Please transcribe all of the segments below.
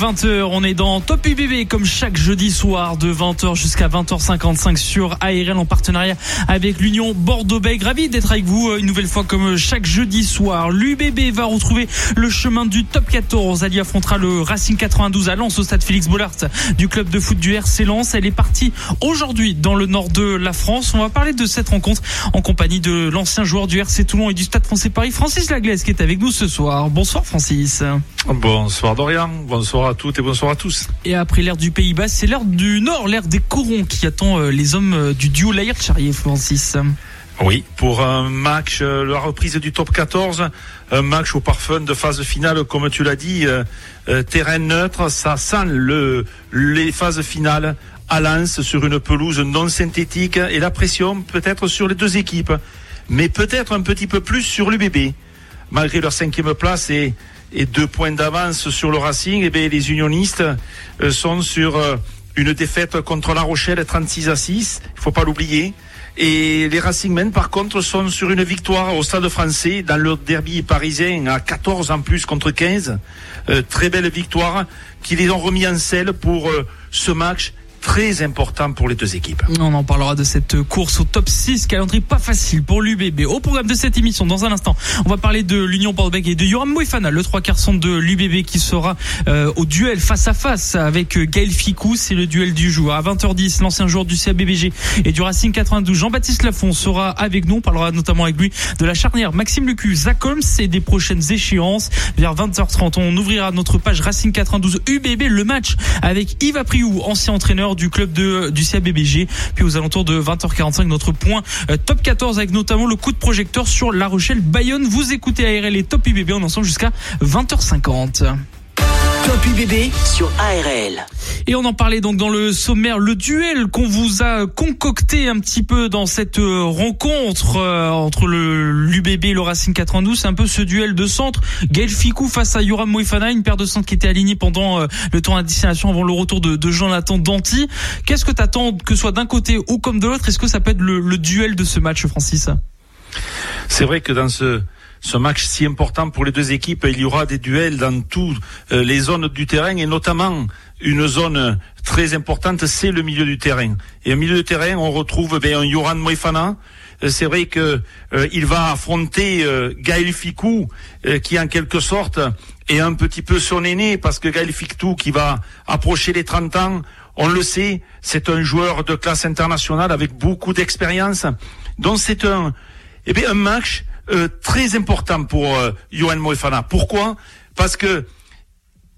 20h, on est dans Top UBB comme chaque jeudi soir de 20h jusqu'à 20h55 sur ARL en partenariat avec l'Union Bordeaux-Bègles. Ravi d'être avec vous euh, une nouvelle fois comme chaque jeudi soir. L'UBB va retrouver le chemin du Top 14. Ali affrontera le Racing 92 à Lens au stade Félix Bollard du club de foot du RC Lens. Elle est partie aujourd'hui dans le nord de la France. On va parler de cette rencontre en compagnie de l'ancien joueur du RC Toulon et du Stade français Paris, Francis Laglaise qui est avec nous ce soir. Bonsoir Francis. Bonsoir Dorian bonsoir à toutes et bonsoir à tous. Et après l'ère du Pays Bas, c'est l'ère du Nord, l'ère des corons qui attend euh, les hommes euh, du duo Laïr Charrier Francis. Oui, pour un match, euh, la reprise du top 14, un match au parfum de phase finale, comme tu l'as dit, terrain neutre, ça sent le, les phases finales à Lens sur une pelouse non synthétique et la pression peut-être sur les deux équipes, mais peut-être un petit peu plus sur l'UBB, malgré leur cinquième place et et deux points d'avance sur le Racing, et eh bien, les unionistes euh, sont sur euh, une défaite contre La Rochelle 36 à 6, il faut pas l'oublier. Et les Racingmen, par contre, sont sur une victoire au Stade français dans le derby parisien à 14 en plus contre 15. Euh, très belle victoire qui les ont remis en selle pour ce match très important pour les deux équipes. On en parlera de cette course au top 6, calendrier pas facile pour l'UBB. Au programme de cette émission, dans un instant, on va parler de l'Union bordeaux et de Yoram Moefana, le trois quarts de l'UBB qui sera euh, au duel face à face avec euh, Gaël Ficou, c'est le duel du jour. À 20h10, l'ancien joueur du CABBG et du Racing 92, Jean-Baptiste Lafont sera avec nous, on parlera notamment avec lui de la charnière Maxime Lucu, Zach Holmes et des prochaines échéances. Vers 20h30, on ouvrira notre page Racing 92 UBB, le match avec Yves Apriou, ancien entraîneur du club de, du CABBG. Puis aux alentours de 20h45, notre point euh, top 14 avec notamment le coup de projecteur sur La Rochelle Bayonne. Vous écoutez ARL et Top UBB en ensemble jusqu'à 20h50. Top UBB sur ARL. Et on en parlait donc dans le sommaire, le duel qu'on vous a concocté un petit peu dans cette euh, rencontre euh, entre le l'UBB et le Racing 92, c'est un peu ce duel de centre. Gaël Ficou face à Yoram Moifana, une paire de centres qui était alignée pendant euh, le temps d'addition avant le retour de, de Jonathan Danti. Qu'est-ce que tu attends que ce soit d'un côté ou comme de l'autre? Est-ce que ça peut être le, le duel de ce match, Francis? C'est vrai que dans ce ce match si important pour les deux équipes. Il y aura des duels dans toutes euh, les zones du terrain et notamment une zone très importante, c'est le milieu du terrain. Et au milieu du terrain, on retrouve ben, un Yoran Moefana. Euh, c'est vrai que euh, il va affronter Gaël Ficou, qui en quelque sorte est un petit peu son aîné, parce que Gaël Ficou, qui va approcher les 30 ans, on le sait, c'est un joueur de classe internationale avec beaucoup d'expérience. Donc c'est un, eh bien, un match euh, très important pour euh, Johan Moefana. Pourquoi? Parce que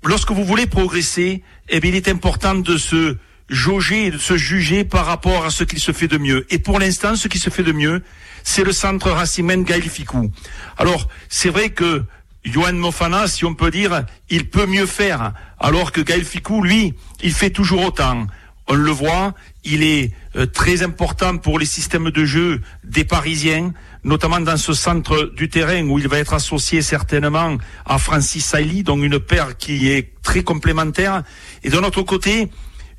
lorsque vous voulez progresser, eh il est important de se jauger, de se juger par rapport à ce qu'il se fait de mieux. Et pour l'instant, ce qui se fait de mieux, c'est le centre Racimène Gaël Ficou. Alors, c'est vrai que Johan Mofana, si on peut dire, il peut mieux faire, alors que Gaël Ficou, lui, il fait toujours autant. On le voit, il est euh, très important pour les systèmes de jeu des Parisiens notamment dans ce centre du terrain où il va être associé certainement à Francis Sailly, donc une paire qui est très complémentaire. Et de notre côté,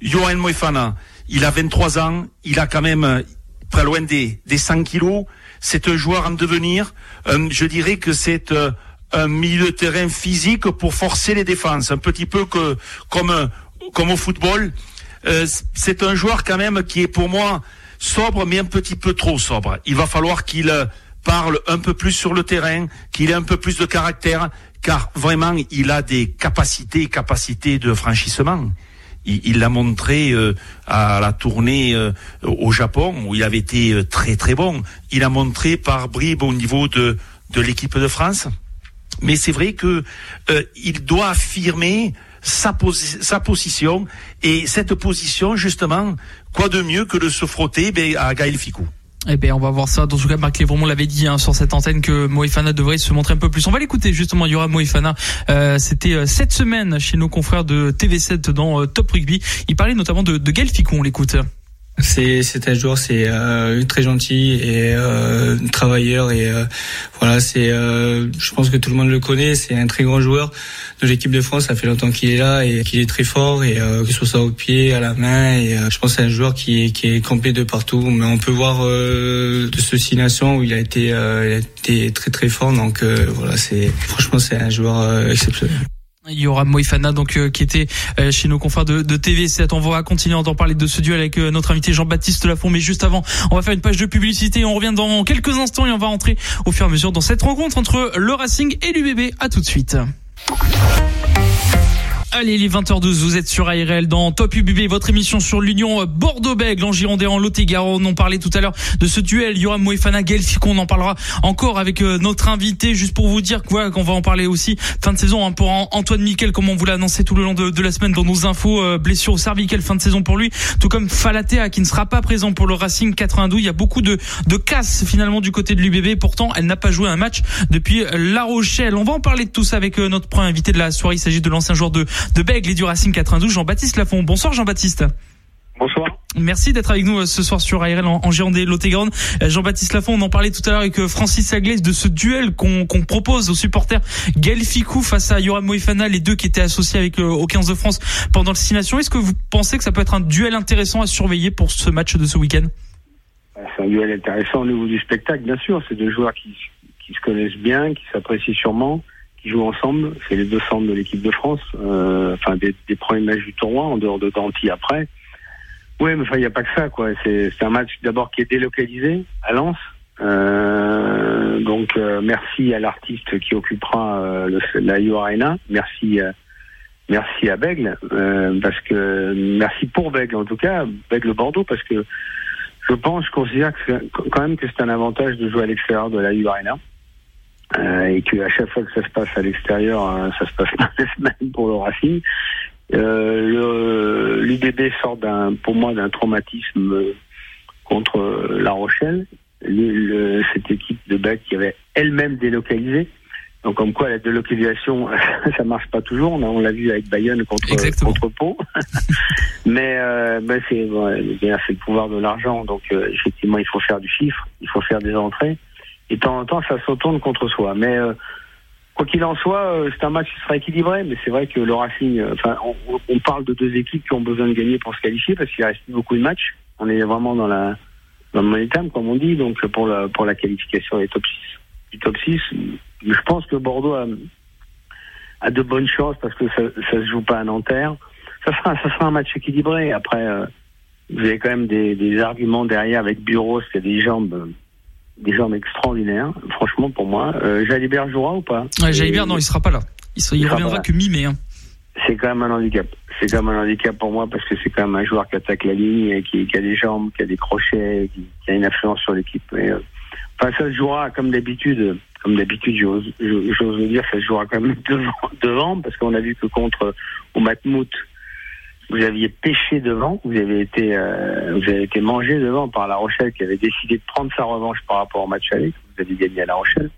Johan Moefana, il a 23 ans, il a quand même très loin des, des 100 kilos. C'est un joueur en devenir. Euh, je dirais que c'est euh, un milieu de terrain physique pour forcer les défenses, un petit peu que comme comme au football. Euh, c'est un joueur quand même qui est pour moi sobre, mais un petit peu trop sobre. Il va falloir qu'il euh, parle un peu plus sur le terrain, qu'il ait un peu plus de caractère, car vraiment, il a des capacités, capacités de franchissement. Il l'a montré euh, à la tournée euh, au Japon, où il avait été très très bon. Il a montré par bribes au niveau de, de l'équipe de France. Mais c'est vrai que il doit affirmer sa, sa position. Et cette position, justement, quoi de mieux que de se frotter ben, à Gaël Ficou? Eh bien, on va voir ça. Dans tout cas, Marc Lévremont l'avait dit hein, sur cette antenne que Moïfana devrait se montrer un peu plus. On va l'écouter justement. Il y aura Moïfana. Euh, C'était euh, cette semaine chez nos confrères de TV7 dans euh, Top Rugby. Il parlait notamment de, de Gaël Ficou. On l'écoute. C'est un joueur, c'est euh, très gentil et euh, travailleur et euh, voilà, c'est euh, je pense que tout le monde le connaît. C'est un très grand joueur de l'équipe de France. Ça fait longtemps qu'il est là et qu'il est très fort et que ce soit au pied, à la main. Et je pense c'est un joueur qui est qui est complet de partout. Mais on peut voir de ceci nation où il a été il a été très très fort. Donc voilà, c'est franchement c'est un joueur exceptionnel. Il y aura Moïfana donc euh, qui était euh, chez nos confrères de, de TV7. On va continuer d'en parler de ce duel avec euh, notre invité Jean-Baptiste Lafont. Mais juste avant, on va faire une page de publicité. On revient dans quelques instants et on va entrer au fur et à mesure dans cette rencontre entre le Racing et l'UBB. À tout de suite. Allez, il est 20h12, vous êtes sur ARL dans Top UBB, votre émission sur l'Union Bordeaux-Bègles en Gironde en Lot-et-Garonne. On parlait tout à l'heure de ce duel Yoram Moefana Gelficon. On en parlera encore avec euh, notre invité, juste pour vous dire quoi qu'on va en parler aussi fin de saison hein, pour Antoine Miquel, comme on vous l'a annoncé tout le long de, la semaine dans nos infos. Euh, blessure au cervical, fin de saison pour lui, tout comme Falatea qui ne sera pas présent pour le Racing 92. Il y a beaucoup de, de casse finalement du côté de l'UBB. Pourtant, elle n'a pas joué un match depuis La Rochelle. On va en parler de tout ça avec euh, notre premier invité de la soirée. Il s'agit de l'ancien joueur de de Bègle et du Racing 92, Jean-Baptiste Lafont. Bonsoir Jean-Baptiste. Bonsoir. Merci d'être avec nous euh, ce soir sur ARL en, en Gironde et euh, Jean-Baptiste Lafont, on en parlait tout à l'heure avec euh, Francis Aglaise de ce duel qu'on propose aux supporters Gaël Ficou face à Yoram Moïfana, les deux qui étaient associés avec au 15 de France pendant le 6 Nations. Est-ce que vous pensez que ça peut être un duel intéressant à surveiller pour ce match de ce week-end? C'est un duel intéressant au niveau du spectacle, bien sûr. C'est deux joueurs qui, qui se connaissent bien, qui s'apprécient sûrement qui jouent ensemble. C'est les deux centres de l'équipe de France, euh, enfin des, des, premiers matchs du tournoi, en dehors de Danty après. Oui, mais enfin, il n'y a pas que ça, quoi. C'est un match d'abord qui est délocalisé à Lens. Euh, donc, euh, merci à l'artiste qui occupera euh, la U Arena. Merci, euh, merci à Bègle, parce que merci pour Bègle en tout cas, Bègle Bordeaux, parce que je pense, je considère que quand même que c'est un avantage de jouer à l'extérieur de la U Arena. Euh, et qu'à chaque fois que ça se passe à l'extérieur, euh, ça se passe pas la semaine pour le Racing. Euh, L'UBB sort d'un, pour moi, d'un traumatisme contre La Rochelle. Le, cette équipe de Bec qui avait elle-même délocalisé. Donc comme quoi la délocalisation, ça marche pas toujours. On, l'a vu avec Bayonne contre contre Pau. mais euh, ben c'est bon, le pouvoir de l'argent. Donc euh, effectivement, il faut faire du chiffre, il faut faire des entrées et de temps en temps, ça se retourne contre soi. Mais euh, quoi qu'il en soit, euh, c'est un match qui sera équilibré, mais c'est vrai que le Racing, euh, enfin, on, parle de deux équipes qui ont besoin de gagner pour se qualifier parce qu'il reste beaucoup de matchs. On est vraiment dans la dans le momentum, comme on dit, donc pour la pour la qualification des top 6, du top 6. Je pense que Bordeaux a, a de bonnes chances parce que ça, ça se joue pas à Nanterre. Ça sera ça sera un match équilibré. Après, vous avez quand même des, des arguments derrière avec Bureau, qui a des jambes des jambes extraordinaires, franchement pour moi. Euh, Jalibert jouera ou pas ouais, Jalibert, non, il sera pas là. Il, reviendra que mi-mai. Hein. C'est quand même un handicap. C'est quand même un handicap pour moi parce que c'est quand même un joueur qui attaque la ligne, et qui, qui a des jambes, qui a des crochets, qui, qui a une influence sur l'équipe. Euh, enfin, ça se jouera comme d'habitude. Comme d'habitude, j'ose le dire, ça se jouera quand même devant, devant parce qu'on a vu que contre au Matmout, vous aviez pêché devant, vous avez été, euh, vous avez été mangé devant par La Rochelle qui avait décidé de prendre sa revanche par rapport au match aller que vous avez gagné à La Rochelle.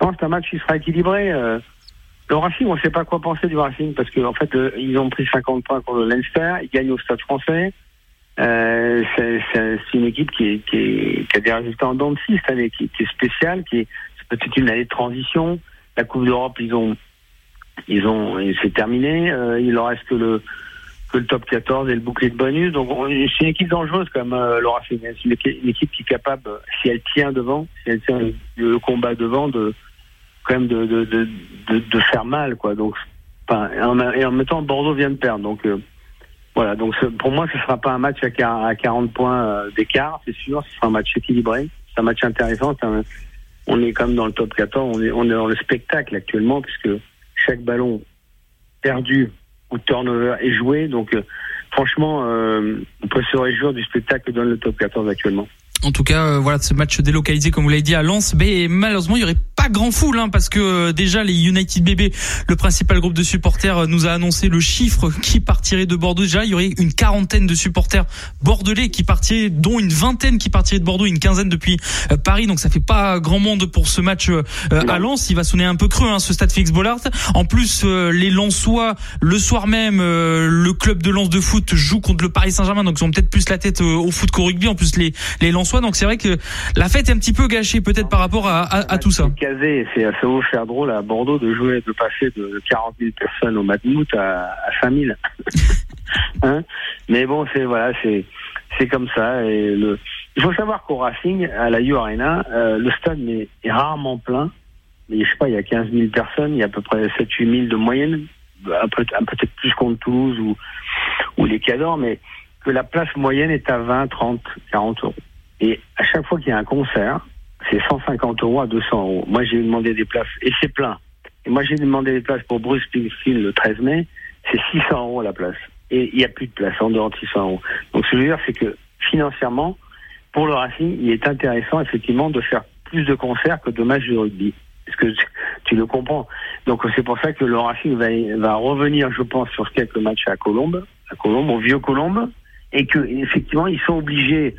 Non, c'est un match qui sera équilibré. Euh, le Racing, on ne sait pas quoi penser du Racing parce qu'en en fait, euh, ils ont pris 50 points contre le Leinster, ils gagnent au Stade Français. Euh, c'est une équipe qui, est, qui, est, qui, a des résultats en dents de scie cette année, qui, qui est spéciale, qui est peut-être une année de transition. La Coupe d'Europe, ils ont, ils ont, c'est terminé. Euh, il leur reste que le que le top 14 et le bouclier de bonus. Donc c'est une équipe dangereuse comme euh, Laura C'est une, équipe qui est capable, si elle tient devant, si elle tient le combat devant, de quand même de, de, de, faire mal. quoi. Donc, enfin, et en même temps, Bordeaux vient de perdre. Donc euh, voilà, donc pour moi, ce sera pas un match à, à 40 points euh, d'écart, c'est sûr. Ce sera un match équilibré. C'est un match intéressant. on est comme dans le top 14. On est, on est dans le spectacle actuellement puisque chaque ballon perdu ou turnover est joué. Donc, euh, franchement, euh, on peut se réjouir du spectacle que donne le top 14 actuellement. En tout cas, euh, voilà, ce match délocalisé, comme vous l'avez dit, à Lens, mais malheureusement, il n'y aurait pas grand foule, hein, parce que euh, déjà les United BB, le principal groupe de supporters, euh, nous a annoncé le chiffre qui partirait de Bordeaux. Déjà, il y aurait une quarantaine de supporters bordelais qui partiraient, dont une vingtaine qui partiraient de Bordeaux, une quinzaine depuis Paris. Donc ça fait pas grand monde pour ce match à Lens. Il va sonner un peu creux, hein, ce stade Félix Bollard. En plus, les Lensois, le soir même, le club de Lens de foot joue contre le Paris Saint-Germain, donc ils ont peut-être plus la tête au foot qu'au rugby. En plus, les les Lensois. Donc c'est vrai que la fête est un petit peu gâchée peut-être par rapport à, à, tout ça. Casé, c'est ça va faire drôle à Bordeaux de jouer, de passer de 40 000 personnes au Matmout à, à 5 000. hein? Mais bon, c'est voilà, c'est c'est comme ça. Et le, il faut savoir qu'au Racing, à la U Arena, euh, le stade est, est, rarement plein. Mais je sais pas, il y a 15 000 personnes, il y a à peu près 7-8 000 de moyenne, peut-être plus contre Toulouse ou, ou les Cadors, mais que la place moyenne est à 20, 30, 40 euros. Et à chaque fois qu'il y a un concert, c'est 150 euros à 200 euros. Moi, j'ai demandé des places, et c'est plein. Et moi, j'ai demandé des places pour Bruce Springsteen le 13 mai, c'est 600 euros la place. Et il n'y a plus de place en dehors de 600 euros. Donc, ce que je veux dire, c'est que financièrement, pour le Racing, il est intéressant, effectivement, de faire plus de concerts que de matchs de rugby. Est-ce que tu le comprends? Donc, c'est pour ça que le Racing va, va revenir, je pense, sur quelques matchs à Colombe, à Colombe, au vieux Colombe, et que, effectivement, ils sont obligés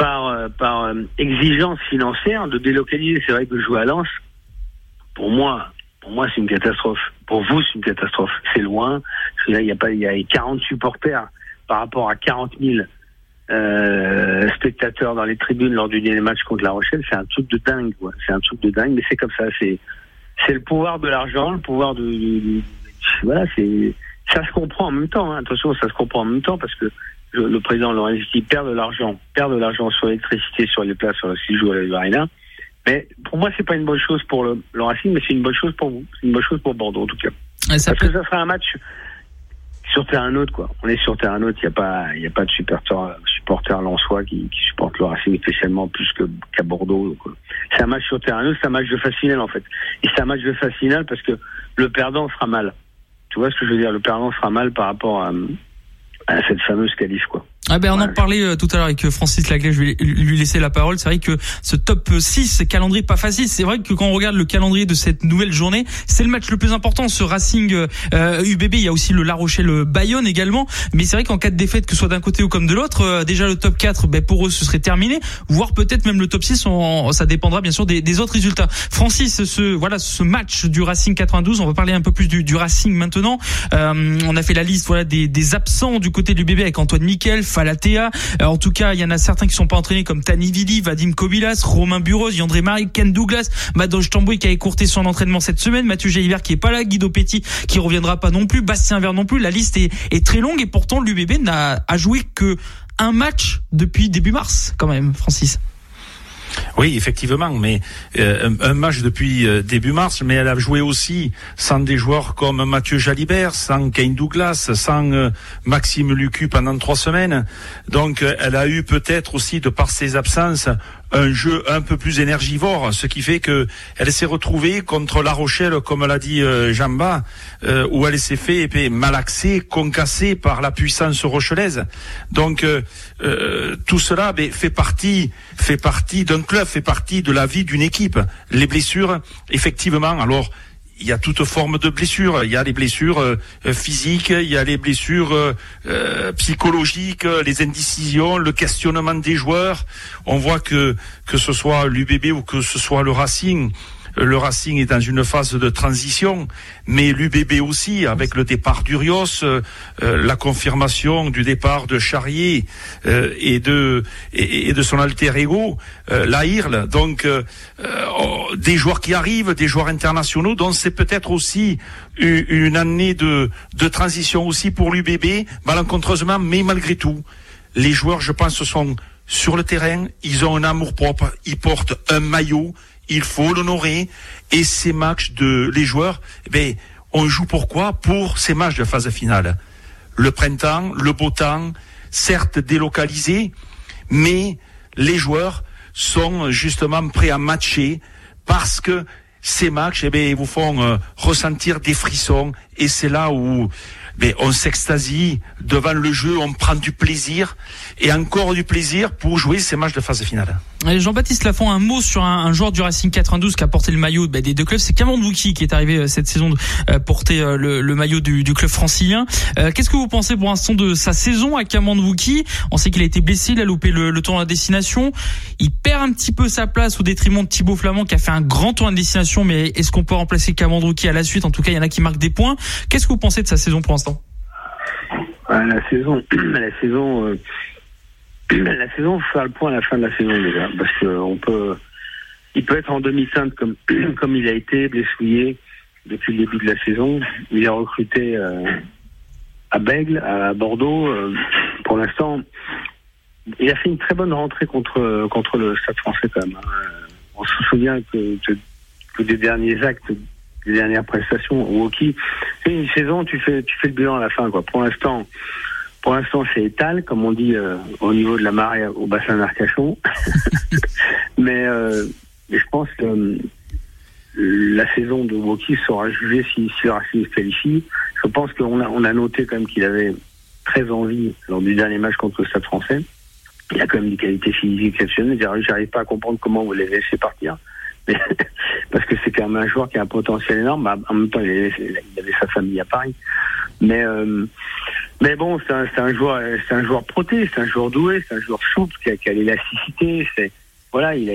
par, euh, euh, exigence financière de délocaliser. C'est vrai que jouer à Lens, pour moi, pour moi, c'est une catastrophe. Pour vous, c'est une catastrophe. C'est loin. il y a pas, il y a 40 supporters par rapport à 40 000 euh, spectateurs dans les tribunes lors du dernier match contre La Rochelle. C'est un truc de dingue. C'est un truc de dingue, mais c'est comme ça. C'est, c'est le pouvoir de l'argent, le pouvoir de, voilà, c'est, ça se comprend en même temps. Hein. Attention, ça se comprend en même temps parce que le président Lorenzi perd de l'argent, perd de l'argent sur l'électricité, sur les places, sur le joue à la Mais pour moi, c'est pas une bonne chose pour le, le Racing, mais c'est une bonne chose pour vous. C'est une bonne chose pour Bordeaux, en tout cas. Parce que ça sera un match sur terrain neutre, quoi. On est sur terrain neutre. Il n'y a pas, il a pas de supporters, supporters lensois qui, qui supportent le Racing spécialement plus que, qu'à Bordeaux. C'est un match sur terrain neutre, c'est un match de phase finale, en fait. Et c'est un match de phase finale parce que le perdant sera mal. Tu vois ce que je veux dire? Le perdant sera mal par rapport à, à cette fameuse qualif quoi. Ah ben on en parlait euh, tout à l'heure avec euh, Francis Laglaise, je vais lui laisser la parole. C'est vrai que ce top 6 calendrier pas facile. C'est vrai que quand on regarde le calendrier de cette nouvelle journée, c'est le match le plus important. Ce Racing euh, UBB, il y a aussi le La Rochelle Bayonne également. Mais c'est vrai qu'en cas de défaite, que ce soit d'un côté ou comme de l'autre, euh, déjà le top 4, ben pour eux ce serait terminé. Voire peut-être même le top 6, ça dépendra bien sûr des, des, autres résultats. Francis, ce voilà ce match du Racing 92, on va parler un peu plus du, du Racing maintenant. on a fait la liste voilà des, des absents du côté du UBB avec Antoine Miquel, Falatea. Euh, en tout cas, il y en a certains qui sont pas entraînés comme Tani Vili, Vadim Kobilas, Romain Buros, Yandré Marie, Ken Douglas, Madoge Tambouy qui a écourté son entraînement cette semaine, Mathieu Jalibert qui est pas là, Guido Petit qui reviendra pas non plus, Bastien Vert non plus. La liste est, est très longue et pourtant l'UBB n'a joué que un match depuis début mars quand même, Francis. Oui, effectivement, mais euh, un, match depuis euh, début mars, mais elle a joué aussi sans des joueurs comme Mathieu Jalibert, sans Kane Douglas, sans euh, Maxime Lucu pendant trois semaines. Donc, elle a eu peut-être aussi, de par ses absences, un jeu un peu plus énergivore, ce qui fait que elle s'est retrouvée contre La Rochelle, comme l'a dit euh, Jamba, euh, où elle s'est fait épée, malaxée, concassée par la puissance rochelaise. Donc euh, tout cela ben, fait partie, fait partie d'un club, fait partie de la vie d'une équipe. Les blessures, effectivement, alors il y a toute forme de blessures. Il y a les blessures euh, physiques, il y a les blessures euh, euh, psychologiques, les indécisions, le questionnement des joueurs. On voit que que ce soit l'UBB ou que ce soit le Racing, le Racing est dans une phase de transition, mais l'UBB aussi, avec le départ d'Urios, euh, euh, la confirmation du départ de Charrier euh, et de et, de son alter ego, Lahirle. Donc oh, des joueurs qui arrivent, des joueurs internationaux, donc c'est peut-être aussi une année de de transition aussi pour l'UBB, malencontreusement, mais malgré tout, les joueurs, je pense, sont sur le terrain, ils ont un amour propre, ils portent un maillot, il faut l'honorer. Et ces matchs de les joueurs, eh on joue pourquoi? Pour ces matchs de phase finale. Le printemps, le beau temps, certes délocalisés, mais les joueurs sont justement prêts à matcher parce que ces matchs eh vous font euh, ressentir des frissons et c'est là où mais on s'extasie devant le jeu, on prend du plaisir et encore du plaisir pour jouer ces matchs de phase finale. Jean-Baptiste Lafont, un mot sur un, joueur du Racing 92 qui a porté le maillot bah, des deux clubs, c'est Cameron qui est arrivé euh, cette saison euh, porter euh, le, maillot du, club francilien. Qu'est-ce que vous pensez pour l'instant de sa saison à Cameron On sait qu'il a été blessé, il a loupé le, le tour de destination. Il perd un petit peu sa place au détriment de Thibaut Flamand qui a fait un grand tour de destination, mais est-ce qu'on peut remplacer Cameron à la suite? En tout cas, il y en a qui marquent des points. Qu'est-ce que vous pensez de sa saison pour l'instant? La saison, la saison la saison, faut le point à la fin de la saison déjà, parce qu'on peut, il peut être en demi-teinte comme comme il a été blessouillé depuis le début de la saison. Il est recruté euh, à Bègle, à Bordeaux. Euh, pour l'instant, il a fait une très bonne rentrée contre contre le Stade Français quand même. Hein. On se souvient que, des derniers actes, des dernières prestations au hockey, c'est une saison, tu fais tu fais le bilan à la fin quoi. Pour l'instant. Pour l'instant, c'est étal, comme on dit euh, au niveau de la marée au bassin d'Arcachon. mais, euh, je pense que euh, la saison de Woki sera jugée si, si le Racing se qualifie. Je pense qu'on a, on a noté quand même qu'il avait très envie lors du dernier match contre le Stade français. Il a quand même des qualités physiques exceptionnelles. J'arrive pas à comprendre comment vous les laissez partir. parce que c'est quand même un joueur qui a un potentiel énorme. Bah, en même temps, il avait, sa famille à Paris. Mais euh, mais bon, c'est un, joueur, c'est un joueur proté, c'est un joueur doué, c'est un joueur souple qui a, a l'élasticité. C'est voilà, il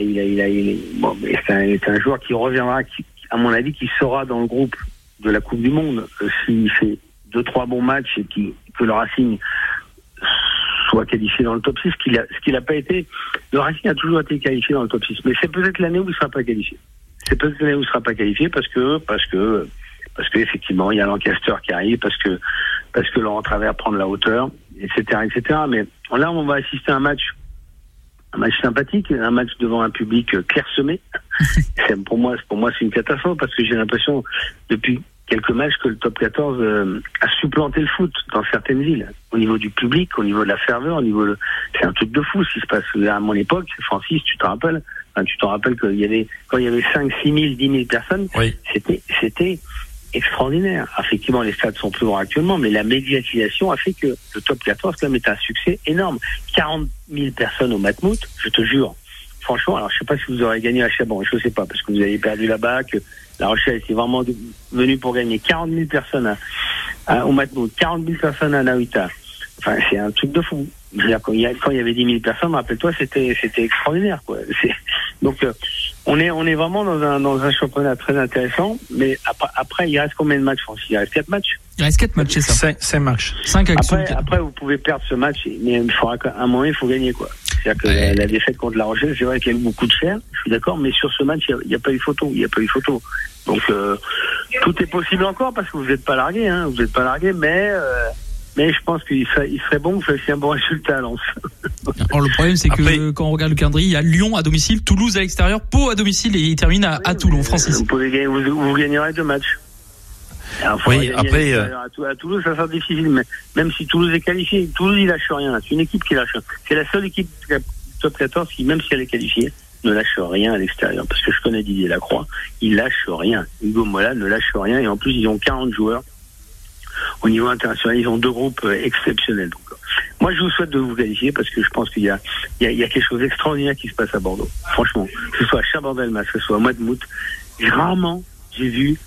un, joueur qui reviendra, qui, à mon avis, qui sera dans le groupe de la Coupe du Monde euh, s'il fait deux trois bons matchs et que le Racing soit qualifié dans le top 6, ce qu'il a, ce qu'il a pas été. Le Racing a toujours été qualifié dans le top 6, mais c'est peut-être l'année où il sera pas qualifié. C'est peut-être l'année où il sera pas qualifié parce que parce que parce qu'effectivement il y a l'encaisseur qui arrive, parce que parce que Laurent Travers prend de la hauteur, etc., etc. Mais là, on va assister à un match, un match sympathique, un match devant un public clairsemé. pour moi, pour moi, c'est une catastrophe parce que j'ai l'impression depuis quelques matchs que le top 14 euh, a supplanté le foot dans certaines villes, au niveau du public, au niveau de la ferveur, au niveau de... c'est un truc de fou ce qui se passe. À mon époque, Francis, tu te rappelles, tu te rappelles qu'il y avait quand il y avait 5, 6 000, 10 000 personnes, c'était c'était extraordinaire. Effectivement, les stades sont plus grands actuellement, mais la médiatisation a fait que le top 14 quand même est un succès énorme. 40 000 personnes au Matmouth, je te jure. Franchement, alors je sais pas si vous aurez gagné à Chabon, je sais pas, parce que vous avez perdu là-bas, que La Rochelle était vraiment venue pour gagner 40 000 personnes au Matmouth, 40 000 personnes à Naouita. Enfin, c'est un truc de fou. quand il y, avait 10 000 personnes, rappelle-toi, c'était c'était extraordinaire, quoi. Donc, euh, on est on est vraiment dans un dans un championnat très intéressant. Mais après, après il reste combien de matchs, Francis? Il reste 4 matchs. Il reste 4 matchs, c'est ça. 5, matchs. 5 après, après, vous pouvez perdre ce match, mais il faudra un moment, il faut gagner, quoi. C'est-à-dire que la, défaite contre La Rochelle, c'est vrai qu'il y a eu beaucoup de cher, je suis d'accord, mais sur ce match, il n'y a, pas eu photo. Il n'y a pas eu photo. Donc, euh, tout est possible encore parce que vous n'êtes pas largué, hein. Vous n'êtes pas largué, mais. Euh, mais je pense qu'il serait, il serait bon que vous fassiez un bon résultat à Lens. Alors le problème c'est que quand on regarde le calendrier, il y a Lyon à domicile, Toulouse à l'extérieur, Pau à domicile et il termine à, à Toulon, Francis. Vous, pouvez gagner, vous, vous gagnerez deux matchs. oui, après. Euh, à, Toulouse, ça sera difficile, mais même si Toulouse est qualifié, Toulouse, il lâche rien. C'est une équipe qui lâche rien. C'est la seule équipe top 14 qui, même si elle est qualifiée, ne lâche rien à l'extérieur. Parce que je connais Didier Lacroix, il lâche rien. Hugo Mola ne lâche rien. Et en plus, ils ont 40 joueurs au niveau international. Ils ont deux groupes euh, exceptionnels. Donc, moi, je vous souhaite de vous qualifier parce que je pense qu'il y a, il y a, quelque chose d'extraordinaire qui se passe à Bordeaux. Franchement, que ce soit à Chabandelmas, que ce soit à Madmout, rarement j'ai vu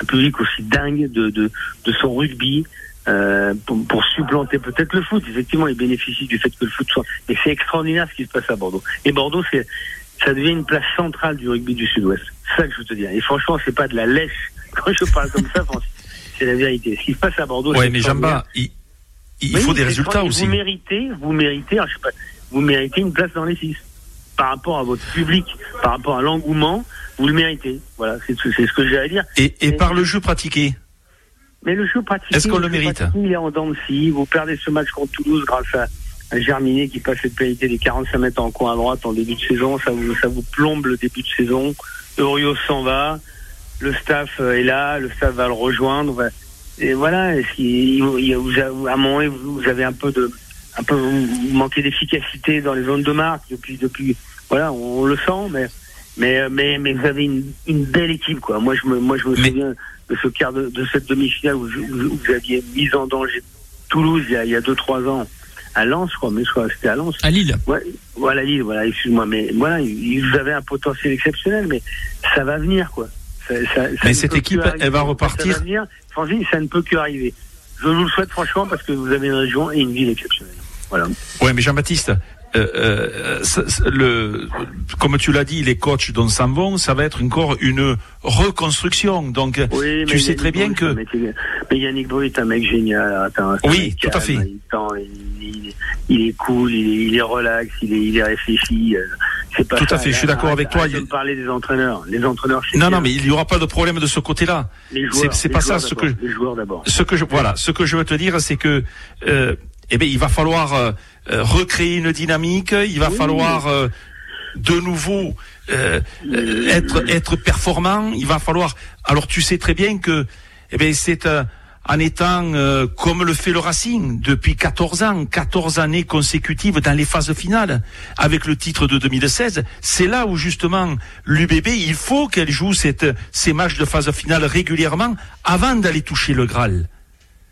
un public aussi dingue de, de, de son rugby. Euh, pour, pour, supplanter peut-être le foot. Effectivement, il bénéficie du fait que le foot soit. Mais c'est extraordinaire ce qui se passe à Bordeaux. Et Bordeaux, c'est, ça devient une place centrale du rugby du Sud-Ouest. C'est ça que je veux te dire. Et franchement, c'est pas de la lèche. Quand je parle comme ça, Francis, c'est la vérité. Ce qui se passe à Bordeaux. Ouais, mais Jamba, il, il faut des résultats aussi. Vous méritez, vous méritez, je sais pas, vous méritez une place dans les six. Par rapport à votre public, par rapport à l'engouement, vous le méritez. Voilà, c'est ce que j'ai à dire. Et, et par le jeu pratiqué. Mais le jeu pratiqué. Est-ce qu'on le, mérite Il est en dents de scie. Vous perdez ce match contre Toulouse grâce à, à Germiné qui passe cette pénalité des 45 mètres en coin à droite en début de saison. Ça vous, ça vous plombe le début de saison. Eurios s'en va le staff euh, est là, le staff va le rejoindre. Et voilà, à un moment vous avez un peu de, un peu, vous manquez d'efficacité dans les zones de marque depuis, depuis, voilà, on, le sent, mais, Mais, mais, mais vous avez une, une belle équipe, quoi. Moi, je me, moi, je me souviens de ce quart de, de cette demi-finale où, où, vous aviez mis en danger Toulouse il y a, il y a deux, trois ans. À Lens, je crois, mais je crois que c'était à Lens. À Lille. Ouais, voilà, Lille, voilà, excuse-moi. Mais voilà, vous avez un potentiel exceptionnel, mais ça va venir, quoi. Ça, mais cette équipe, elle va repartir. Franchement, ça ne peut que arriver. Je vous le souhaite franchement parce que vous avez une région et une ville exceptionnelle. Voilà. Ouais, mais Jean-Baptiste, euh, euh, le, comme tu l'as dit, les coachs dont s'en vont, ça va être encore une reconstruction. Donc, Oui, tu sais Yannick très bien que mec- mais Yannick un mec génial. Attends, c'est un Oui, mec tout à fait. Il, tend, il, il- il est cool, il est, il est relax, il est, il est réfléchi. euh, pas Tout à fait, je suis d'accord avec toi, il- parler des entraîneurs. Les entraîneurs, non, bien. non, mais il n'y aura pas de problème de ce côté-là. Les c'est- pas ça ce que- Les joueurs d'abord. Ce que je voilà, ce que je veux te dire, c'est que euh, eh ben, il va falloir euh, euh, recréer une dynamique. Il va Oui. falloir euh, de nouveau euh, être être performant. Il va falloir. Alors tu sais très bien que eh ben c'est euh, en étant euh, comme le fait le Racing depuis 14 ans, 14 années consécutives dans les phases finales, avec le titre de 2016, c'est là où justement l'UBB, il faut qu'elle joue cette, ces matchs de phase finale régulièrement avant d'aller toucher le Graal.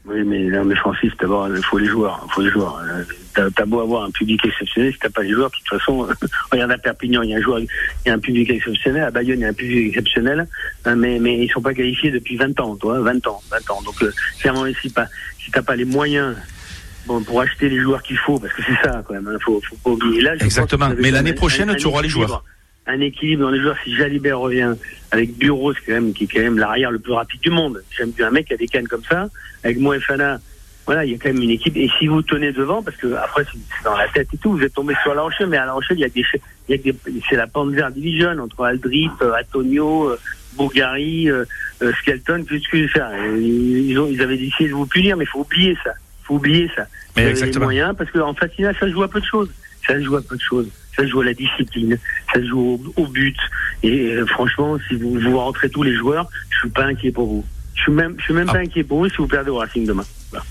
Oui, mais non, mais Francis, d'abord, il faut les joueurs. Il faut les joueurs. Euh, T'as t'as beau avoir un public exceptionnel, si t'as pas les joueurs, de toute façon, regarde à Perpignan, il y a un joueur, il y a un public exceptionnel. À Bayonne, il y a un public exceptionnel, hein, mais mais ils sont pas qualifiés depuis 20 ans, toi, 20 ans, 20 ans. Donc, euh, clairement, si pas, si t'as pas les moyens. Bon, pour acheter les joueurs qu'il faut, parce que c'est ça quand même, hein, faut, faut pas oublier. Là, Exactement. Mais l'année prochaine, un- tu auras les joueurs. Un équilibre dans les joueurs. Si Jalibert revient avec Bureau, c'est quand même qui est quand même l'arrière le plus rapide du monde. J'aime bien un mec qui a des cannes comme ça, avec Moefana. Voilà, il y a quand même une équipe. Et si vous tenez devant, parce que après c'est dans la tête et tout, vous êtes tombé sur La Rochelle, mais à La Rochelle, il y a des, il y a des c'est la Panzer Division entre Aldrip, euh, Antonio, euh, Bougari, euh, Skelton. Qu'est-ce que je vais faire ils, ont, ils avaient décidé de vous punir, mais il faut oublier ça. faut oublier ça. Mais Vous avez exactement. les moyens, parce qu'en fatina, ça se joue à peu de choses. Ça se joue à peu de choses. Ça se joue à la discipline, ça se joue au, au but. Et euh, franchement, si vous, vous rentrez tous les joueurs, je suis pas inquiet pour vous. Je suis même, je suis même Ah. pas inquiet pour vous si vous perdez au Racing demain. Voilà.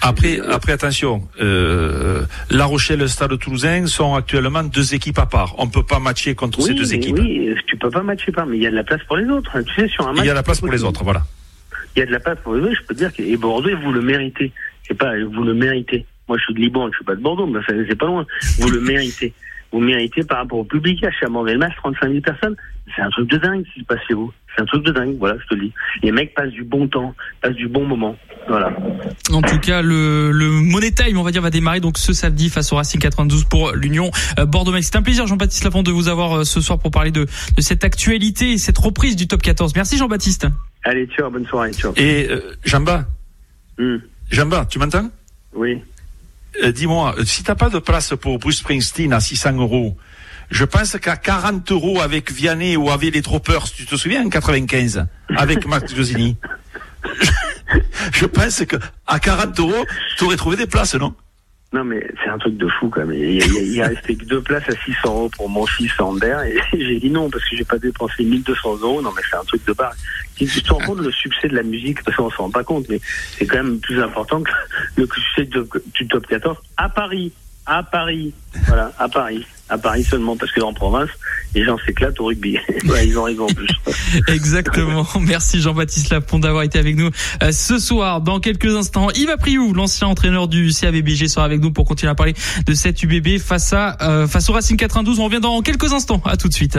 Après, après attention, euh, La Rochelle et le Stade Toulousain sont actuellement deux équipes à part. On ne peut pas matcher contre ces deux équipes. oui, tu peux pas matcher pas, mais il y a de la place pour les autres. hein. Tu sais, sur un match. Il y a la place pour les autres, voilà. Il y a de la place pour les autres. Je peux te dire que et Bordeaux, vous le méritez. C'est pas, vous le méritez. Moi, je suis de Liban, je suis pas de Bordeaux, mais c'est pas loin. Vous le méritez. Vous méritez par rapport au public. À Chaban-Delmas, 35 000 personnes. C'est un truc de dingue ce qui se passe chez vous. C'est un truc de dingue. Voilà, je te le dis. Les mecs passent du bon temps, passent du bon moment. Voilà. En tout cas, le, le Money Time, on va dire, va démarrer donc ce samedi face au Racing 92 pour l'Union euh, Bordeaux-Metz. C'est un plaisir, Jean-Baptiste Lafont, de vous avoir euh, ce soir pour parler de, de cette actualité et cette reprise du top 14. Merci Jean-Baptiste. Allez, ciao, bonne soirée, ciao. Et euh, Jamba, Hmm. Jamba, tu m'entends? Oui. Euh, Dis-moi, euh, si t'as pas de place pour Bruce Springsteen à 600 euros, je pense qu'à 40 euros avec Vianney ou avec les Troopers, tu te souviens, en 95, avec Max Giosini, je, je pense que à 40 euros, tu aurais trouvé des places, non? Non, mais c'est un truc de fou quand même. Il il il resté que deux places à 600 euros pour mon fils Sander et j'ai dit non parce que j'ai pas dépensé 1200 euros. Non, mais c'est un truc de barre. Tu tu te rends compte le succès de la musique parce qu'on s'en rend pas compte, mais c'est quand même plus important que le succès du top 14 à Paris. À Paris. Voilà, à Paris. À Paris seulement parce que en province, les gens s'éclatent au rugby. Ouais, ils en rêvent en plus. Exactement. Merci Jean-Baptiste Lapont d'avoir été avec nous euh, ce soir. Dans quelques instants, Yves Priou, l'ancien entraîneur du CABBG, sera avec nous pour continuer à parler de cette UBB face à euh, face au Racing 92. On revient dans quelques instants. À tout de suite.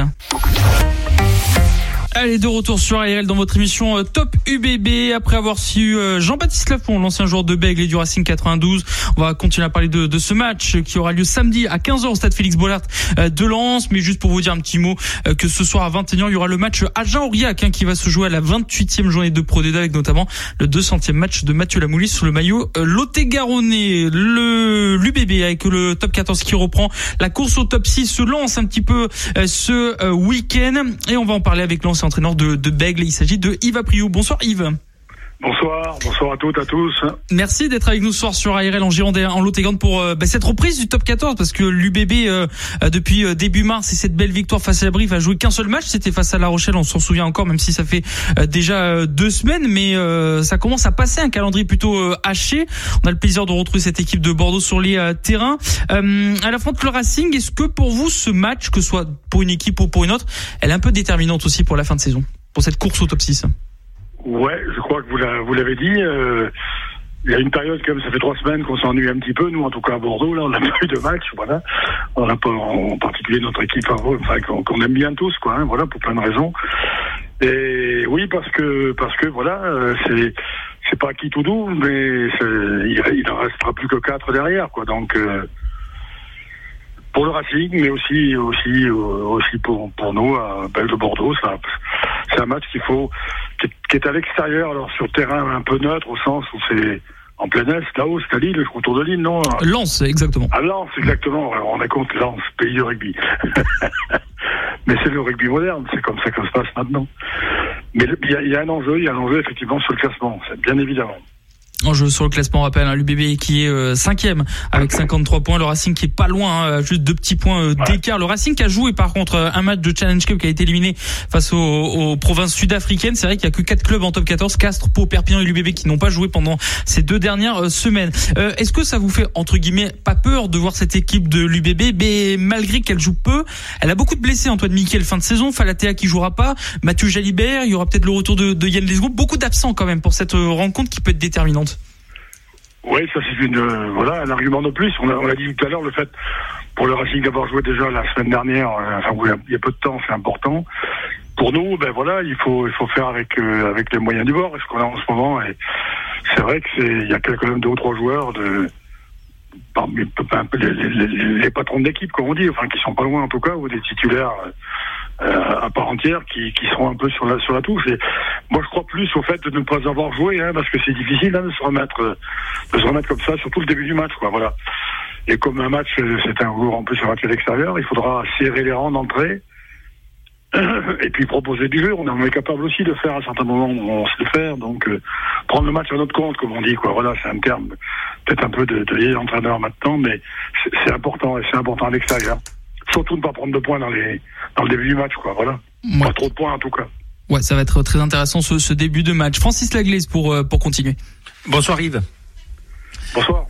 Allez, de retour sur ARL dans votre émission euh, Top UBB. Après avoir su euh, Jean-Baptiste Lafont, l'ancien joueur de Bègle et du Racing 92, on va continuer à parler de, de ce match qui aura lieu samedi à 15h au stade Félix Bollard euh, de Lens. Mais juste pour vous dire un petit mot, que ce soir à 21h, il y aura le match Agen-Aurillac hein, qui va se jouer à la 28e journée de Pro D2 avec notamment le 200e match de Mathieu Lamoulis sous le maillot Lot-et-Garonne. Le l'UBB avec le top 14 qui reprend la course au top 6 se lance un petit peu ce week-end et on va en parler avec l'ancien entraîneur de, de Bègle. Il s'agit de Yves Apriou. Bonsoir Yves. Bonsoir, bonsoir à toutes, à tous. Merci d'être avec nous ce soir sur ARL en Gironde en lot et pour euh, bah, cette reprise du top 14 parce que l'UBB euh, depuis euh, début mars et cette belle victoire face à la Brive a joué qu'un seul match, c'était face à La Rochelle, on s'en souvient encore même si ça fait déjà deux semaines mais ça commence à passer un calendrier plutôt haché. On a le plaisir de retrouver cette équipe de Bordeaux sur les terrains. à l'affront le Racing, est-ce que pour vous ce match, que ce soit pour une équipe ou pour une autre, elle est un peu déterminante aussi pour la fin de saison, pour cette course au top 6 Ouais, je crois que vous l'avez dit. Euh, il y a une période comme ça fait trois semaines qu'on s'ennuie un petit peu. Nous, en tout cas à Bordeaux, là, on n'a pas eu de match. Voilà, on n'a pas en particulier notre équipe, enfin qu'on aime bien tous, quoi. Hein, voilà, pour plein de raisons. Et oui, parce que parce que voilà, euh, c'est c'est pas qui tout doux, mais il, il en restera plus que quatre derrière, quoi. Donc euh, pour le Racing, mais aussi aussi aussi pour pour nous à Belle de Bordeaux, c'est un match qu'il faut qui est à l'extérieur, alors sur terrain un peu neutre, au sens où c'est en plein est, là-haut, c'est à Lille, je autour de Lille, non Lens, exactement. À Lens, exactement. Alors, on a compte Lens, pays de rugby. Mais c'est le rugby moderne, c'est comme ça que ça se passe maintenant. Mais il y, y, a un enjeu, il y a un enjeu effectivement sur le classement, bien évidemment en jeu sur le classement, on rappelle hein, l'UBB qui est euh, cinquième avec 53 points, le Racing qui est pas loin, hein, juste deux petits points euh, d'écart. Le Racing qui a joué par contre euh, un match de Challenge Cup qui a été éliminé face aux, provinces sud-africaines. C'est vrai qu'il y a que quatre clubs en top 14, Castres, Pau, Perpignan et l'UBB qui n'ont pas joué pendant ces deux dernières semaines. Est-ce que ça vous fait entre guillemets pas peur de voir cette équipe de l'UBB, mais malgré qu'elle joue peu, elle a beaucoup de blessés. Antoine Miquel fin de saison, Falatea qui jouera pas, Mathieu Jalibert, il y aura peut-être le retour de, de Yann Lesgroup, beaucoup d'absents quand même pour cette rencontre qui peut être déterminante. Oui, ça c'est une euh, voilà un argument de plus. On l'a dit tout à l'heure, le fait pour le Racing d'avoir joué déjà la semaine dernière, euh, enfin il y a peu de temps, c'est important. Pour nous, ben voilà, il faut il faut faire avec euh, avec les moyens du bord, ce qu'on a en ce moment. Et c'est vrai que c'est il y a quand même deux ou trois joueurs de parmi les, les, les, patrons d'équipe, comme on dit, enfin qui sont pas loin en tout cas, ou des titulaires euh, à part entière qui, qui seront un peu sur la sur la touche. Et moi, je crois plus au fait de ne pas avoir joué, hein, parce que c'est difficile hein, de se remettre de se remettre comme ça, surtout le début du match, quoi. Voilà. Et comme un match, c'est un jour en plus un match à l'extérieur, il faudra serrer les rangs d'entrée. Et puis proposer du jeu, on est capable aussi de faire à certains moments, on sait le faire. Donc euh, prendre le match à notre compte, comme on dit, quoi. Voilà, c'est un terme peut-être un peu de, de entraîneur maintenant, mais c'est important et c'est important à l'extérieur surtout ne pas prendre de points dans, les, dans le début du match, quoi. Voilà. Pas trop de points, en tout cas. Ouais, ça va être très intéressant ce, ce début de match. Francis Laglaise pour, euh, pour continuer. Bonsoir Yves. Bonsoir.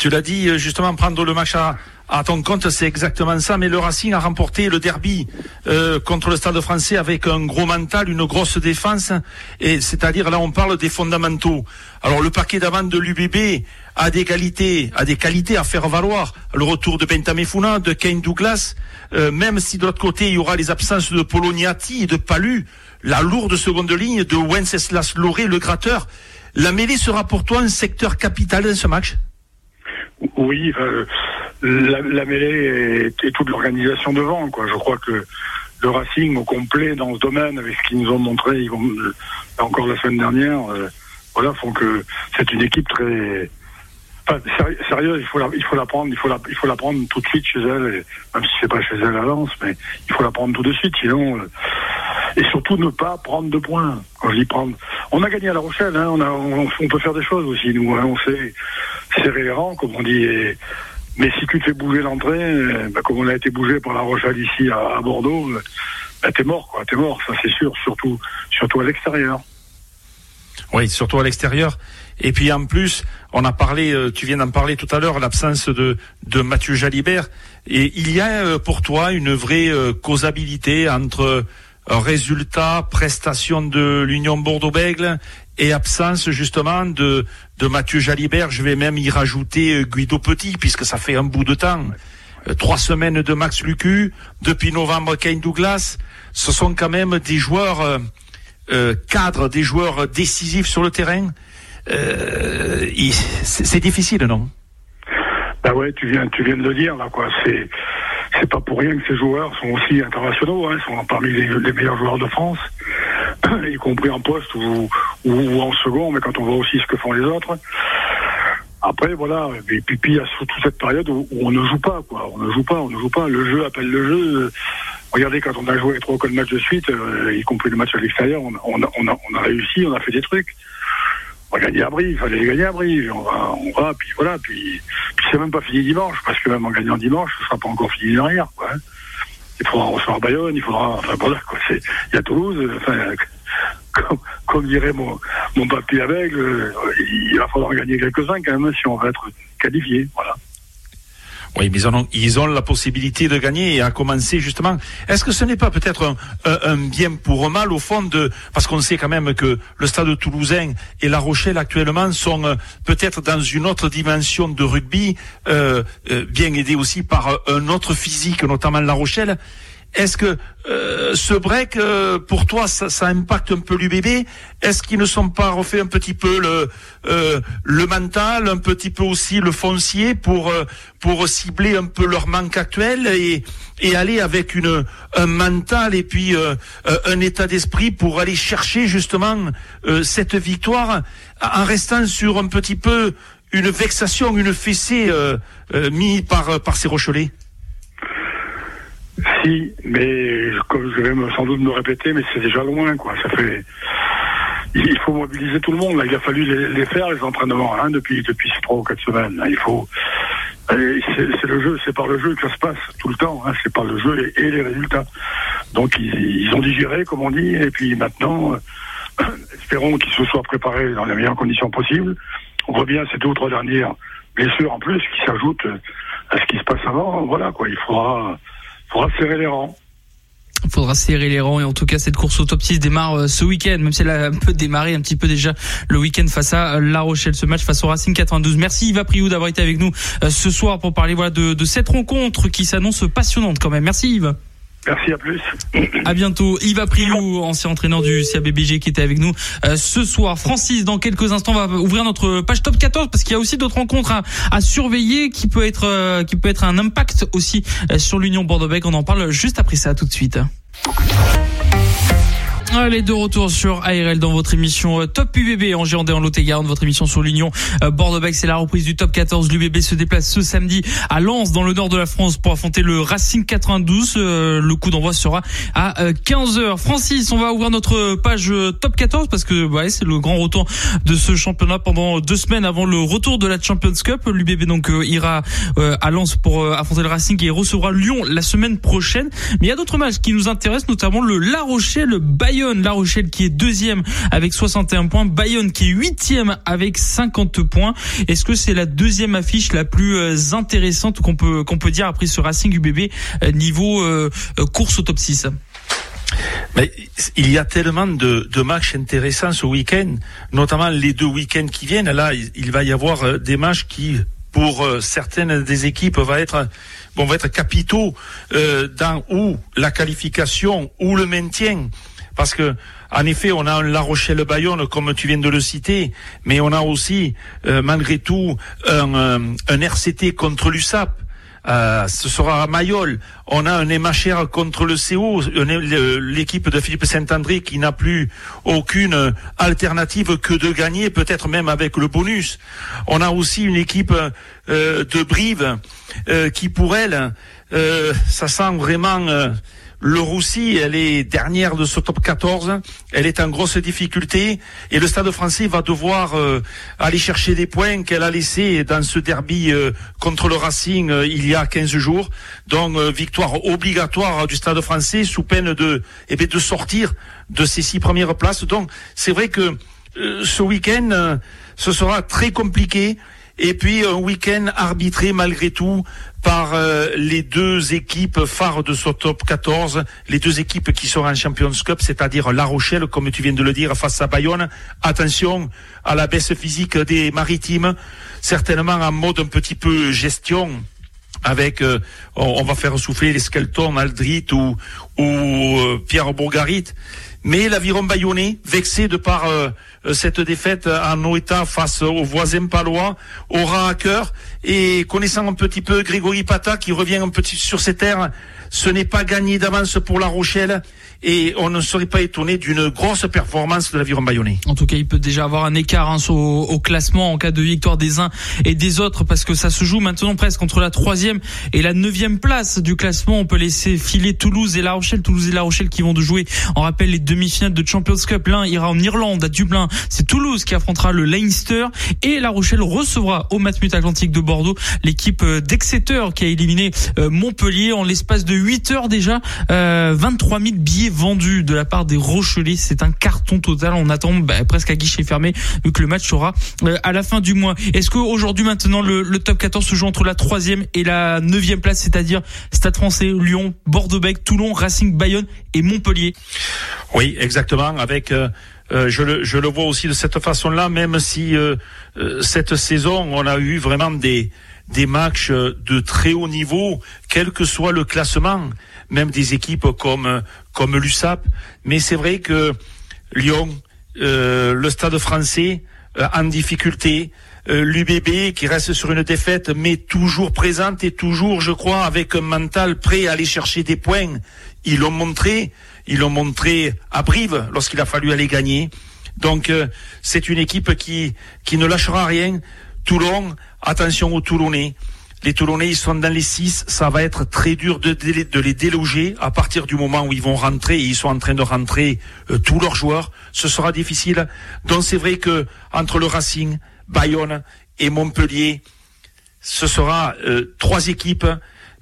Tu l'as dit, euh, justement, prendre le match à, à ton compte, c'est exactement ça. Mais le Racing a remporté le derby euh, contre le Stade français avec un gros mental, une grosse défense. Et c'est-à-dire là, on parle des fondamentaux. Alors le paquet d'avant de l'UBB a des qualités, a des qualités à faire valoir. Le retour de Bentamefuna, de Kane Douglas, euh, même si de l'autre côté il y aura les absences de Poloniati et de Palu, la lourde seconde ligne de Wenceslas Loré, le gratteur. La mêlée sera pour toi un secteur capital dans ce match Oui, euh, la, la, mêlée et, toute l'organisation devant. Quoi. Je crois que le Racing au complet dans ce domaine, avec ce qu'ils nous ont montré ils vont, encore la semaine dernière, euh, voilà, font que c'est une équipe très enfin, sérieuse. Il faut la, il faut la prendre, il faut la, il faut la prendre tout de suite chez elle, même si c'est pas chez elle à Lens, mais il faut la prendre tout de suite, sinon. Euh, et surtout ne pas prendre de points. Quand je dis prendre, on a gagné à La Rochelle, hein, on, a, on, peut faire des choses aussi. Nous, hein, on sait les rangs, comme on dit. Mais si tu te fais bouger l'entrée, euh, bah, comme on a été bougé par la Rochelle ici à, Bordeaux, euh, bah, t'es mort, quoi. T'es mort, ça c'est sûr, surtout, surtout à l'extérieur. Oui, surtout à l'extérieur. Et puis en plus, on a parlé, euh, tu viens d'en parler tout à l'heure, l'absence de, de Mathieu Jalibert. Et il y a pour toi une vraie causabilité entre résultat, prestation de l'Union Bordeaux-Bègle et absence justement de, de Mathieu Jalibert. Je vais même y rajouter euh, Guido Petit, puisque ça fait un bout de temps. Euh, trois semaines de Max Lucu, depuis novembre Kane Douglas. Ce sont quand même des joueurs euh, cadres, des joueurs décisifs sur le terrain. c'est difficile, non? Bah ouais, tu viens, tu viens de le dire là, quoi. C'est c'est pas pour rien que ces joueurs sont aussi internationaux, hein, sont parmi les, meilleurs joueurs de France, y compris en poste ou, ou, en second, mais quand on voit aussi ce que font les autres. Après, voilà, et puis, il y a surtout cette période où, on ne joue pas, quoi. On ne joue pas, on ne joue pas. Le jeu appelle le jeu. Regardez, quand on a joué trois ou quatre matchs de suite, euh, y compris le match à l'extérieur, on, on, a, on, a, réussi, on a fait des trucs. On va gagner à Brie, il fallait gagner à on va, on va, puis voilà, puis, puis c'est même pas fini dimanche, parce que même en gagnant dimanche, ce sera pas encore fini derrière, quoi. hein. Il faudra recevoir Bayonne, il faudra, enfin voilà, quoi, c'est, il y a Toulouse, enfin, comme, comme dirait mon, mon papier aveugle, euh, il va falloir gagner quelques-uns quand même si on veut être qualifié, voilà. Oui, mais ils ont, ils ont la possibilité de gagner et à commencer justement. Est-ce que ce n'est pas peut-être un, un- bien pour un mal au fond de parce qu'on sait quand même que le Stade Toulousain et La Rochelle actuellement sont euh, peut-être dans une autre dimension de rugby, euh, euh, bien aidés aussi par euh, un autre physique, notamment La Rochelle. Est-ce que euh, ce break, euh, pour toi, ça, impacte un peu l'UBB Est-ce qu'ils ne sont pas refait un petit peu le, euh, le mental, un petit peu aussi le foncier pour, pour cibler un peu leur manque actuel et, et aller avec une, un mental et puis un état d'esprit pour aller chercher justement cette victoire en restant sur un petit peu une vexation, une fessée mise par, par ces Rochelais? Si, mais comme je vais sans doute me répéter, mais c'est déjà loin, quoi. Ça fait. Il faut mobiliser tout le monde. Là, il a fallu les, faire les entraînements hein, depuis depuis trois ou quatre semaines. Il faut. C'est le jeu, c'est par le jeu que ça se passe tout le temps. Hein, c'est par le jeu et, et les résultats. Donc ils, ils ont digéré, comme on dit, et puis maintenant, euh, espérons qu'ils se soient préparés dans les meilleures conditions possibles. On voit bien ces deux ou trois dernières blessures en plus qui s'ajoutent à ce qui se passe avant. Voilà quoi, il faudra faudra serrer les rangs. Il faudra serrer les rangs et en tout cas cette course au top 6 démarre euh, ce week-end, même si elle a un peu démarré un petit peu déjà le week-end face à euh, La Rochelle, ce match face au Racing 92. Merci Yves Priou d'avoir été avec nous euh, ce soir pour parler voilà de, de cette rencontre qui s'annonce passionnante quand même. Merci Yves. Merci, à plus. À bientôt. Yves Priou, ancien entraîneur du CABBG qui était avec nous euh, ce soir. Francis, dans quelques instants, va ouvrir notre page top 14 parce qu'il y a aussi d'autres rencontres à, surveiller qui peut être euh, qui peut être un impact aussi euh, sur l'Union Bordeaux-Bègles. On en parle juste après ça tout de suite. Allez, de retour sur ARL dans votre émission euh, Top UBB en Gironde en Lot-et-Garonne, votre émission sur l'Union euh, Bordeaux-Bègles. C'est la reprise du Top 14. L'UBB se déplace ce samedi à Lens, dans le nord de la France, pour affronter le Racing 92. Euh, le coup d'envoi sera à euh, 15h. Francis, on va ouvrir notre page Top 14 parce que bah, c'est le grand retour de ce championnat pendant deux semaines avant le retour de la Champions Cup. L'UBB donc ira à Lens pour affronter le Racing et recevra Lyon la semaine prochaine. Mais il y a d'autres matchs qui nous intéressent, notamment le La Rochelle, le Bayonne. La Rochelle qui est deuxième avec 61 points, Bayonne qui est huitième avec 50 points. Est-ce que c'est la deuxième affiche la plus euh, intéressante qu'on peut dire après ce Racing UBB euh, niveau euh, course au top 6 Mais il y a tellement de, matchs intéressants ce week-end, notamment les deux week-ends qui viennent. Là, il, va y avoir des matchs qui, pour certaines des équipes, être vont être capitaux dans ou la qualification ou le maintien. Parce que, en effet, on a un La Rochelle-Bayonne, comme tu viens de le citer, mais on a aussi, euh, malgré tout, un, euh, un RCT contre l'USAP. Euh, ce sera à Mayol. On a un MHR contre le CO, l'équipe de Philippe Saint-André qui n'a plus aucune alternative que de gagner, peut-être même avec le bonus. On a aussi une équipe euh, de Brive euh, qui, pour elle, euh, ça sent vraiment euh, le Roussi, elle est dernière de ce top 14. Elle est en grosse difficulté et le Stade français va devoir euh, aller chercher des points qu'elle a laissés dans ce derby euh, contre le Racing euh, il y a 15 jours. Donc victoire obligatoire du Stade français sous peine de eh bien, de sortir de ces six premières places. Donc c'est vrai que ce week-end ce sera très compliqué. Et puis un week-end arbitré malgré tout par euh, les deux équipes phares de ce top 14, les deux équipes qui seront en Champions Cup, c'est-à-dire La Rochelle, comme tu viens de le dire, face à Bayonne. Attention à la baisse physique des maritimes, certainement en mode un petit peu gestion avec euh, on, va faire souffler les Skelton, Aldrit ou, euh, Pierre Bourgarit. Mais l'aviron bayonnais, vexé de par euh, cette défaite en Oeta face aux voisins palois, aura à cœur et connaissant un petit peu Grégory Pata qui revient un petit sur ses terres, ce n'est pas gagné d'avance pour La Rochelle et on ne serait pas étonné d'une grosse performance de l'aviron bayonnais. En tout cas, il peut déjà avoir un écart hein, au, classement en cas de victoire des uns et des autres parce que ça se joue maintenant presque entre la troisième et la neuvième place du classement. On peut laisser filer Toulouse et La Rochelle, Toulouse et La Rochelle qui vont de jouer. On rappelle les demi-finales de Champions Cup. L'un ira en Irlande à Dublin. C'est Toulouse qui affrontera le Leinster et La Rochelle recevra au Matmut Atlantique de Bordeaux l'équipe euh, d'Exeter qui a éliminé euh, Montpellier en l'espace de 8 heures déjà. 23 euh, 000 billets vendu de la part des Rochelais. C'est un carton total. On attend bah, presque à guichet fermé vu que le match sera euh, à la fin du mois. Est-ce qu'aujourd'hui maintenant le, top 14 se joue entre la troisième et la neuvième place, c'est-à-dire Stade Français, Lyon, Bordeaux-Bègles, Toulon, Racing, Bayonne et Montpellier? Oui, exactement. Avec euh, euh, je, le, je le vois aussi de cette façon-là, même si cette saison on a eu vraiment des des matchs de très haut niveau, quel que soit le classement même des équipes comme comme l'USAP. Mais c'est vrai que Lyon, euh, le Stade Français euh, en difficulté, euh, l'UBB qui reste sur une défaite, mais toujours présente et toujours, je crois, avec un mental prêt à aller chercher des points. Ils l'ont montré, ils l'ont montré à Brive lorsqu'il a fallu aller gagner. Donc c'est une équipe qui qui ne lâchera rien. Toulon, attention aux Toulonnais. Les Toulonnais, sont dans les six. Ça va être très dur de, de, les déloger à partir du moment où ils vont rentrer. Et ils sont en train de rentrer euh, tous leurs joueurs. Ce sera difficile. Donc c'est vrai que entre le Racing, Bayonne et Montpellier, ce sera euh, trois équipes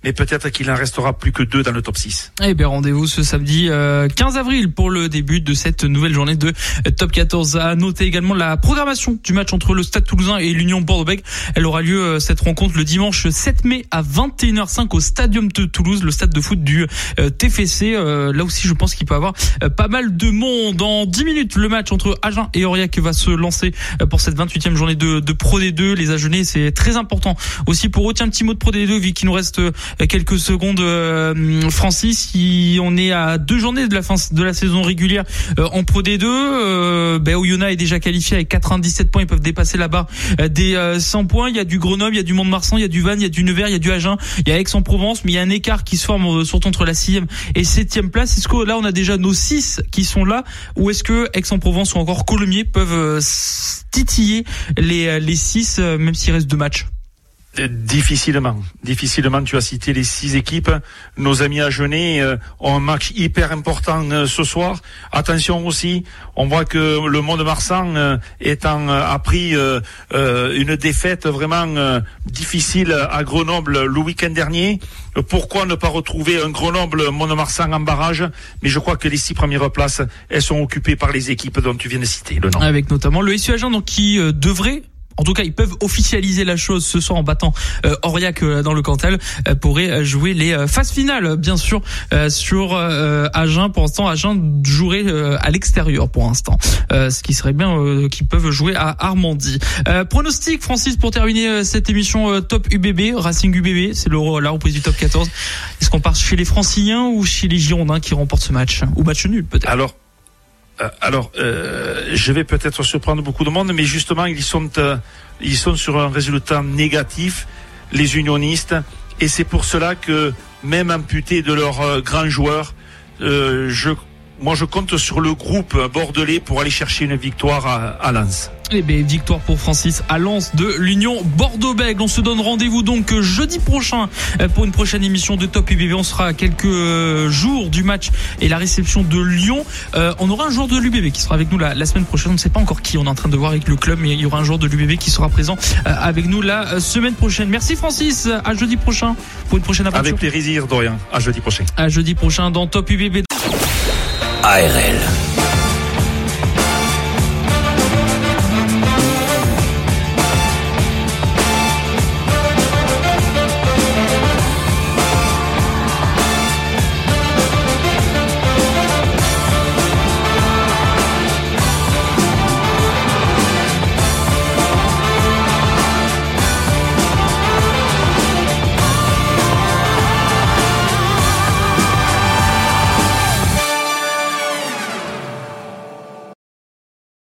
mais peut-être qu'il en restera plus que deux dans le top 6. Eh bien, rendez-vous ce samedi 15 euh, avril pour le début de cette nouvelle journée de euh, top 14. À noter également la programmation du match entre le Stade Toulousain et l'Union Bordeaux-Bègles. Elle aura lieu euh, cette rencontre le dimanche 7 mai à 21h05 au Stadium de Toulouse, le stade de foot du TFC. Là aussi, je pense qu'il peut y avoir pas mal de monde. Dans 10 minutes, le match entre Agen et Aurillac va se lancer pour cette 28e journée de, de Pro D2. Les Agenais, c'est très important aussi pour eux. Tiens, un petit mot de Pro D2 vu qu'il nous reste quelques secondes, euh, Francis. On est à deux journées de la fin de la saison régulière euh, en Pro D2, euh, ben, est déjà qualifié avec 97 points. Ils peuvent dépasser la barre des 100 points. Il y a du Grenoble, il y a du Mont-de-Marsan, il y a du Vannes, il y a du Nevers, il y a du Agen, il y a Aix-en-Provence, mais il y a un écart qui se forme surtout entre la sixième et septième place. Est-ce que là on a déjà nos six qui sont là, ou est-ce que Aix-en-Provence ou encore Colomiers peuvent titiller les les six, même s'il reste deux matchs? Difficilement, difficilement. Tu as cité les six équipes. Nos amis à Genet euh, ont un match hyper important euh, ce soir. Attention aussi, on voit que le monde marsan euh, a pris une défaite vraiment difficile à Grenoble le week-end dernier. Pourquoi ne pas retrouver un Grenoble Mont-de-Marsan en barrage? Mais je crois que les six premières places, elles sont occupées par les équipes dont tu viens de citer le nom. Avec notamment le SU Agent donc qui devrait en tout cas, ils peuvent officialiser la chose ce soir en battant euh, euh, dans le Cantal. Euh, pourrait jouer les euh, phases finales, bien sûr, sur Agen. Pour l'instant, Agen jouerait à l'extérieur pour l'instant, ce qui serait bien qu'ils peuvent jouer à Armandie. pronostic, Francis, pour terminer cette émission Top UBB, Racing UBB, c'est la reprise du Top 14. Est-ce qu'on part chez les Franciliens ou chez les Girondins qui remportent ce match? Ou match nul peut-être? Alors euh, alors, euh, je vais peut-être surprendre beaucoup de monde, mais justement, ils sont, euh, ils sont sur un résultat négatif, les unionistes, et c'est pour cela que, même amputés de leurs grands joueurs, je, moi, je compte sur le groupe bordelais pour aller chercher une victoire à, à Lens. Eh bien, victoire pour Francis à Lens de l'Union Bordeaux-Bègles. On se donne rendez-vous donc jeudi prochain euh, pour une prochaine émission de Top UBB. On sera à quelques euh, jours du match et la réception de Lyon. Euh, on aura un joueur de l'UBB qui sera avec nous la, la, semaine prochaine. On ne sait pas encore qui. On est en train de voir avec le club, mais il y aura un joueur de l'UBB qui sera présent avec nous la semaine prochaine. Merci Francis. À jeudi prochain pour une prochaine aventure. Avec plaisir, Dorian. À jeudi prochain. À jeudi prochain dans Top UBB. ARL.